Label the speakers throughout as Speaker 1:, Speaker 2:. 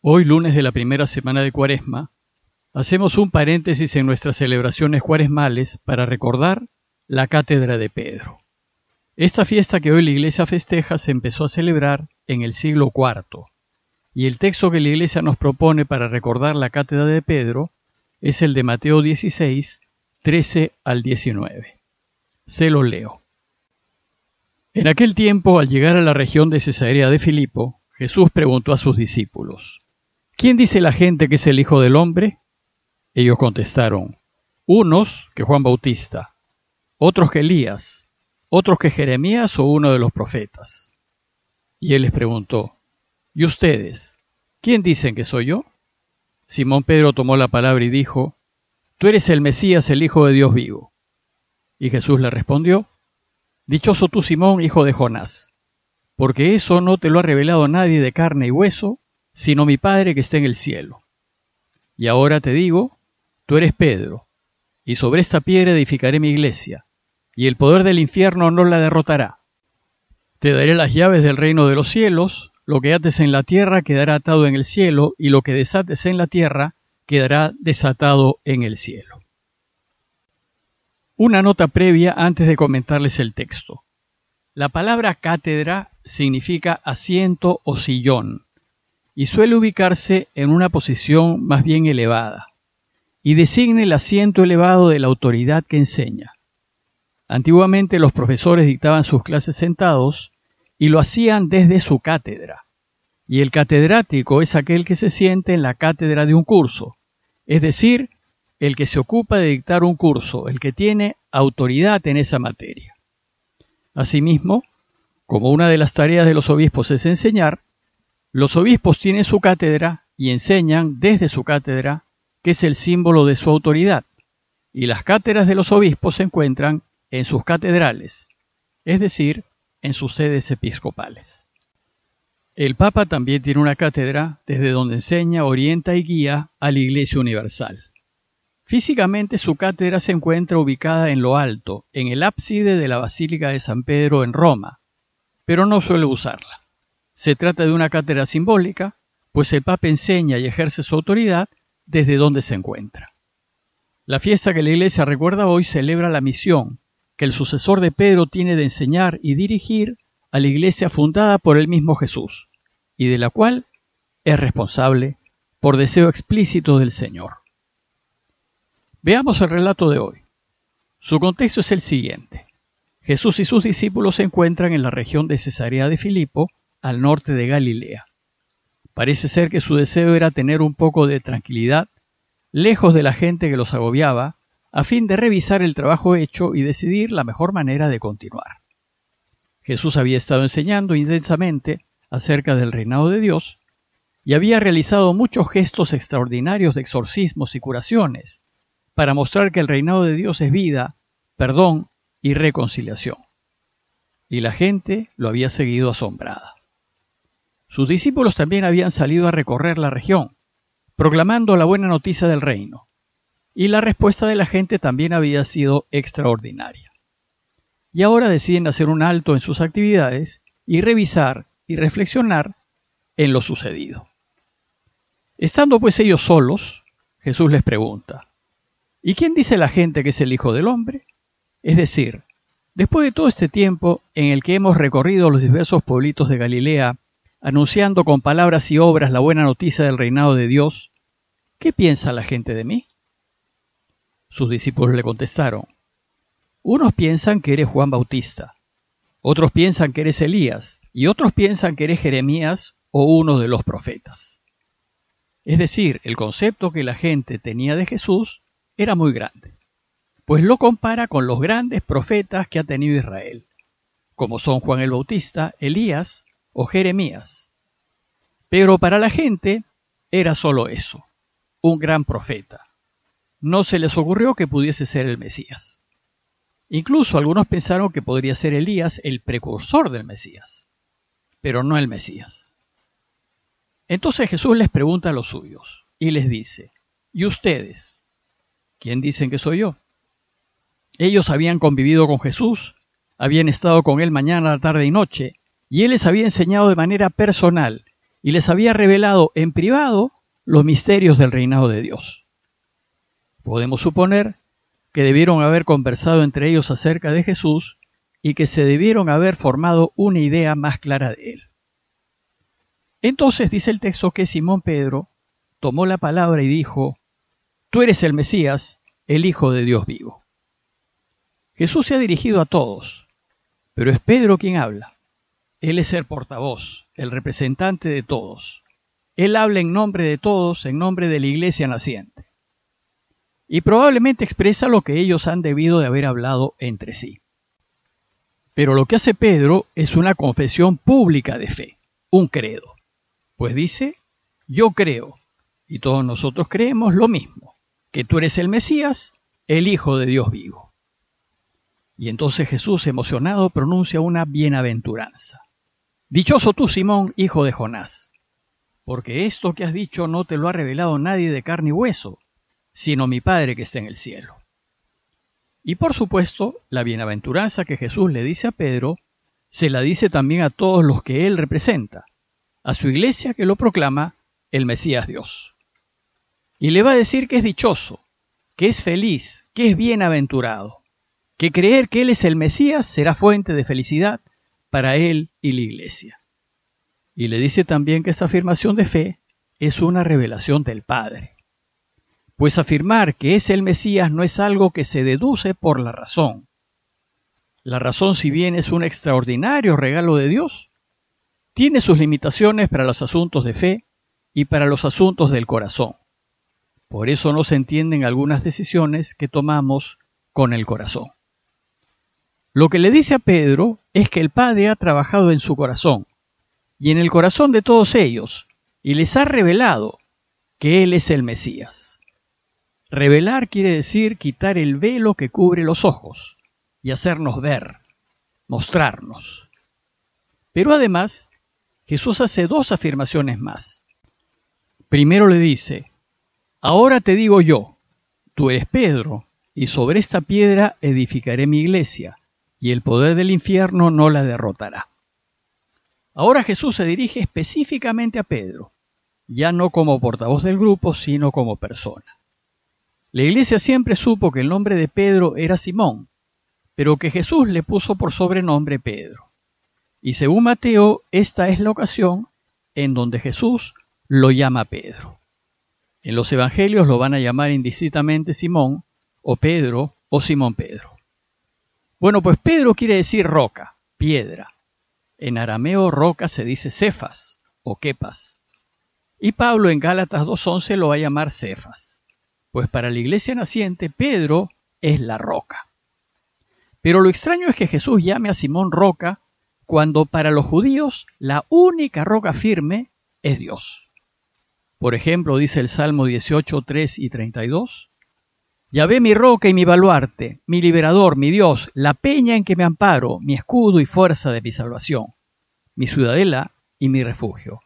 Speaker 1: Hoy, lunes de la primera semana de Cuaresma, hacemos un paréntesis en nuestras celebraciones cuaresmales para recordar la Cátedra de Pedro. Esta fiesta que hoy la Iglesia festeja se empezó a celebrar en el siglo IV, y el texto que la Iglesia nos propone para recordar la Cátedra de Pedro es el de Mateo 16, 13 al 19. Se lo leo. En aquel tiempo, al llegar a la región de Cesarea de Filipo, Jesús preguntó a sus discípulos, ¿Quién dice la gente que es el Hijo del Hombre? Ellos contestaron, unos que Juan Bautista, otros que Elías, otros que Jeremías o uno de los profetas. Y él les preguntó, ¿y ustedes? ¿Quién dicen que soy yo? Simón Pedro tomó la palabra y dijo, Tú eres el Mesías, el Hijo de Dios vivo. Y Jesús le respondió, Dichoso tú, Simón, hijo de Jonás, porque eso no te lo ha revelado nadie de carne y hueso, sino mi Padre que está en el cielo. Y ahora te digo, tú eres Pedro, y sobre esta piedra edificaré mi iglesia, y el poder del infierno no la derrotará. Te daré las llaves del reino de los cielos, lo que ates en la tierra quedará atado en el cielo, y lo que desates en la tierra quedará desatado en el cielo. Una nota previa antes de comentarles el texto. La palabra cátedra significa asiento o sillón, y suele ubicarse en una posición más bien elevada, y designa el asiento elevado de la autoridad que enseña. Antiguamente los profesores dictaban sus clases sentados y lo hacían desde su cátedra, y el catedrático es aquel que se siente en la cátedra de un curso, es decir, el que se ocupa de dictar un curso, el que tiene autoridad en esa materia. Asimismo, como una de las tareas de los obispos es enseñar, los obispos tienen su cátedra y enseñan desde su cátedra, que es el símbolo de su autoridad, y las cátedras de los obispos se encuentran en sus catedrales, es decir, en sus sedes episcopales. El Papa también tiene una cátedra desde donde enseña, orienta y guía a la Iglesia Universal. Físicamente su cátedra se encuentra ubicada en lo alto, en el ábside de la Basílica de San Pedro en Roma, pero no suele usarla. Se trata de una cátedra simbólica, pues el Papa enseña y ejerce su autoridad desde donde se encuentra. La fiesta que la Iglesia recuerda hoy celebra la misión que el sucesor de Pedro tiene de enseñar y dirigir a la Iglesia fundada por el mismo Jesús, y de la cual es responsable por deseo explícito del Señor. Veamos el relato de hoy. Su contexto es el siguiente. Jesús y sus discípulos se encuentran en la región de Cesarea de Filipo, al norte de Galilea. Parece ser que su deseo era tener un poco de tranquilidad, lejos de la gente que los agobiaba, a fin de revisar el trabajo hecho y decidir la mejor manera de continuar. Jesús había estado enseñando intensamente acerca del reinado de Dios y había realizado muchos gestos extraordinarios de exorcismos y curaciones para mostrar que el reinado de Dios es vida, perdón y reconciliación. Y la gente lo había seguido asombrada. Sus discípulos también habían salido a recorrer la región, proclamando la buena noticia del reino, y la respuesta de la gente también había sido extraordinaria. Y ahora deciden hacer un alto en sus actividades y revisar y reflexionar en lo sucedido. Estando pues ellos solos, Jesús les pregunta, ¿y quién dice la gente que es el Hijo del Hombre? Es decir, después de todo este tiempo en el que hemos recorrido los diversos pueblitos de Galilea, anunciando con palabras y obras la buena noticia del reinado de Dios, ¿qué piensa la gente de mí? Sus discípulos le contestaron, unos piensan que eres Juan Bautista, otros piensan que eres Elías, y otros piensan que eres Jeremías o uno de los profetas. Es decir, el concepto que la gente tenía de Jesús era muy grande, pues lo compara con los grandes profetas que ha tenido Israel, como son Juan el Bautista, Elías o Jeremías. Pero para la gente era solo eso, un gran profeta. No se les ocurrió que pudiese ser el Mesías. Incluso algunos pensaron que podría ser Elías el precursor del Mesías, pero no el Mesías. Entonces Jesús les pregunta a los suyos y les dice, ¿y ustedes? ¿Quién dicen que soy yo? Ellos habían convivido con Jesús, habían estado con él mañana, tarde y noche, y él les había enseñado de manera personal y les había revelado en privado los misterios del reinado de Dios. Podemos suponer que debieron haber conversado entre ellos acerca de Jesús y que se debieron haber formado una idea más clara de él. Entonces dice el texto que Simón Pedro tomó la palabra y dijo, Tú eres el Mesías, el Hijo de Dios vivo. Jesús se ha dirigido a todos, pero es Pedro quien habla. Él es el portavoz, el representante de todos. Él habla en nombre de todos, en nombre de la iglesia naciente. Y probablemente expresa lo que ellos han debido de haber hablado entre sí. Pero lo que hace Pedro es una confesión pública de fe, un credo. Pues dice, yo creo, y todos nosotros creemos lo mismo, que tú eres el Mesías, el Hijo de Dios vivo. Y entonces Jesús, emocionado, pronuncia una bienaventuranza. Dichoso tú, Simón, hijo de Jonás, porque esto que has dicho no te lo ha revelado nadie de carne y hueso, sino mi Padre que está en el cielo. Y por supuesto, la bienaventuranza que Jesús le dice a Pedro, se la dice también a todos los que él representa, a su iglesia que lo proclama el Mesías Dios. Y le va a decir que es dichoso, que es feliz, que es bienaventurado, que creer que Él es el Mesías será fuente de felicidad para él y la iglesia. Y le dice también que esta afirmación de fe es una revelación del Padre. Pues afirmar que es el Mesías no es algo que se deduce por la razón. La razón, si bien es un extraordinario regalo de Dios, tiene sus limitaciones para los asuntos de fe y para los asuntos del corazón. Por eso no se entienden algunas decisiones que tomamos con el corazón. Lo que le dice a Pedro es que el Padre ha trabajado en su corazón y en el corazón de todos ellos y les ha revelado que Él es el Mesías. Revelar quiere decir quitar el velo que cubre los ojos y hacernos ver, mostrarnos. Pero además, Jesús hace dos afirmaciones más. Primero le dice, Ahora te digo yo, tú eres Pedro, y sobre esta piedra edificaré mi iglesia, y el poder del infierno no la derrotará. Ahora Jesús se dirige específicamente a Pedro, ya no como portavoz del grupo, sino como persona. La iglesia siempre supo que el nombre de Pedro era Simón, pero que Jesús le puso por sobrenombre Pedro. Y según Mateo, esta es la ocasión en donde Jesús lo llama Pedro. En los evangelios lo van a llamar indistintamente Simón, o Pedro, o Simón Pedro. Bueno, pues Pedro quiere decir roca, piedra. En arameo roca se dice cefas o kepas. Y Pablo en Gálatas 2.11 lo va a llamar cefas. Pues para la iglesia naciente, Pedro es la roca. Pero lo extraño es que Jesús llame a Simón roca cuando para los judíos la única roca firme es Dios. Por ejemplo, dice el Salmo 18, 3 y 32, ve mi roca y mi baluarte, mi liberador, mi Dios, la peña en que me amparo, mi escudo y fuerza de mi salvación, mi ciudadela y mi refugio.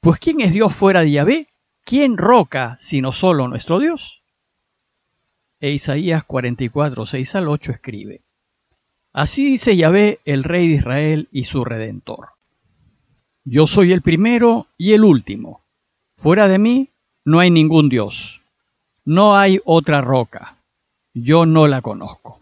Speaker 1: Pues ¿quién es Dios fuera de Yahvé? ¿Quién roca sino solo nuestro Dios? E Isaías 44, 6 al 8 escribe, Así dice Yahvé, el Rey de Israel y su Redentor. Yo soy el primero y el último. Fuera de mí no hay ningún Dios. No hay otra roca. Yo no la conozco.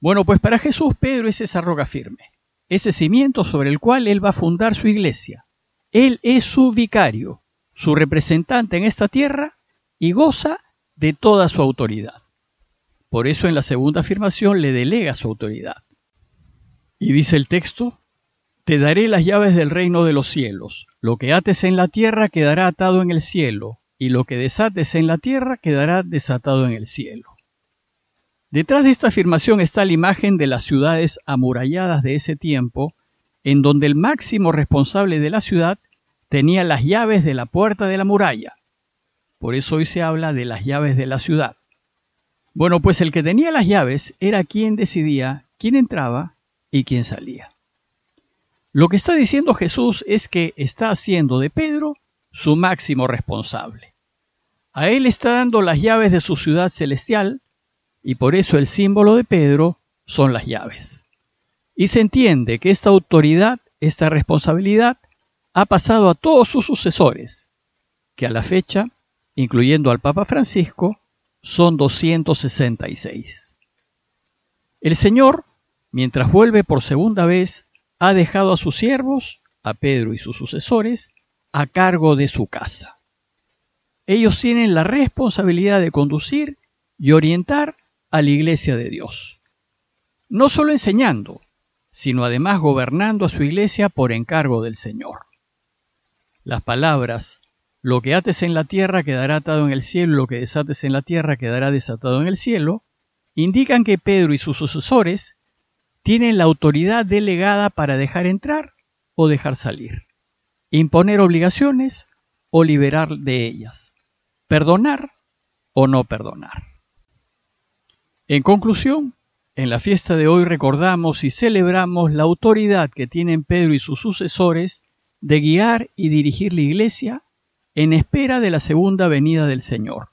Speaker 1: Bueno, pues para Jesús Pedro es esa roca firme, ese cimiento sobre el cual él va a fundar su iglesia. Él es su vicario, su representante en esta tierra y goza de toda su autoridad. Por eso en la segunda afirmación le delega su autoridad. Y dice el texto, Te daré las llaves del reino de los cielos. Lo que ates en la tierra quedará atado en el cielo, y lo que desates en la tierra quedará desatado en el cielo. Detrás de esta afirmación está la imagen de las ciudades amuralladas de ese tiempo, en donde el máximo responsable de la ciudad tenía las llaves de la puerta de la muralla. Por eso hoy se habla de las llaves de la ciudad. Bueno, pues el que tenía las llaves era quien decidía quién entraba y quién salía. Lo que está diciendo Jesús es que está haciendo de Pedro su máximo responsable. A él está dando las llaves de su ciudad celestial y por eso el símbolo de Pedro son las llaves. Y se entiende que esta autoridad, esta responsabilidad, ha pasado a todos sus sucesores, que a la fecha, incluyendo al Papa Francisco, son 266. El Señor, mientras vuelve por segunda vez, ha dejado a sus siervos, a Pedro y sus sucesores, a cargo de su casa. Ellos tienen la responsabilidad de conducir y orientar a la iglesia de Dios. No solo enseñando, sino además gobernando a su iglesia por encargo del Señor. Las palabras, lo que ates en la tierra quedará atado en el cielo, lo que desates en la tierra quedará desatado en el cielo, indican que Pedro y sus sucesores tienen la autoridad delegada para dejar entrar o dejar salir, imponer obligaciones o liberar de ellas, perdonar o no perdonar. En conclusión, en la fiesta de hoy recordamos y celebramos la autoridad que tienen Pedro y sus sucesores de guiar y dirigir la iglesia en espera de la segunda venida del Señor.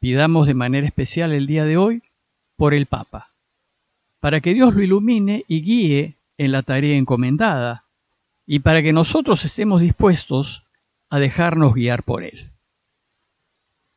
Speaker 1: Pidamos de manera especial el día de hoy por el Papa, para que Dios lo ilumine y guíe en la tarea encomendada, y para que nosotros estemos dispuestos a dejarnos guiar por Él.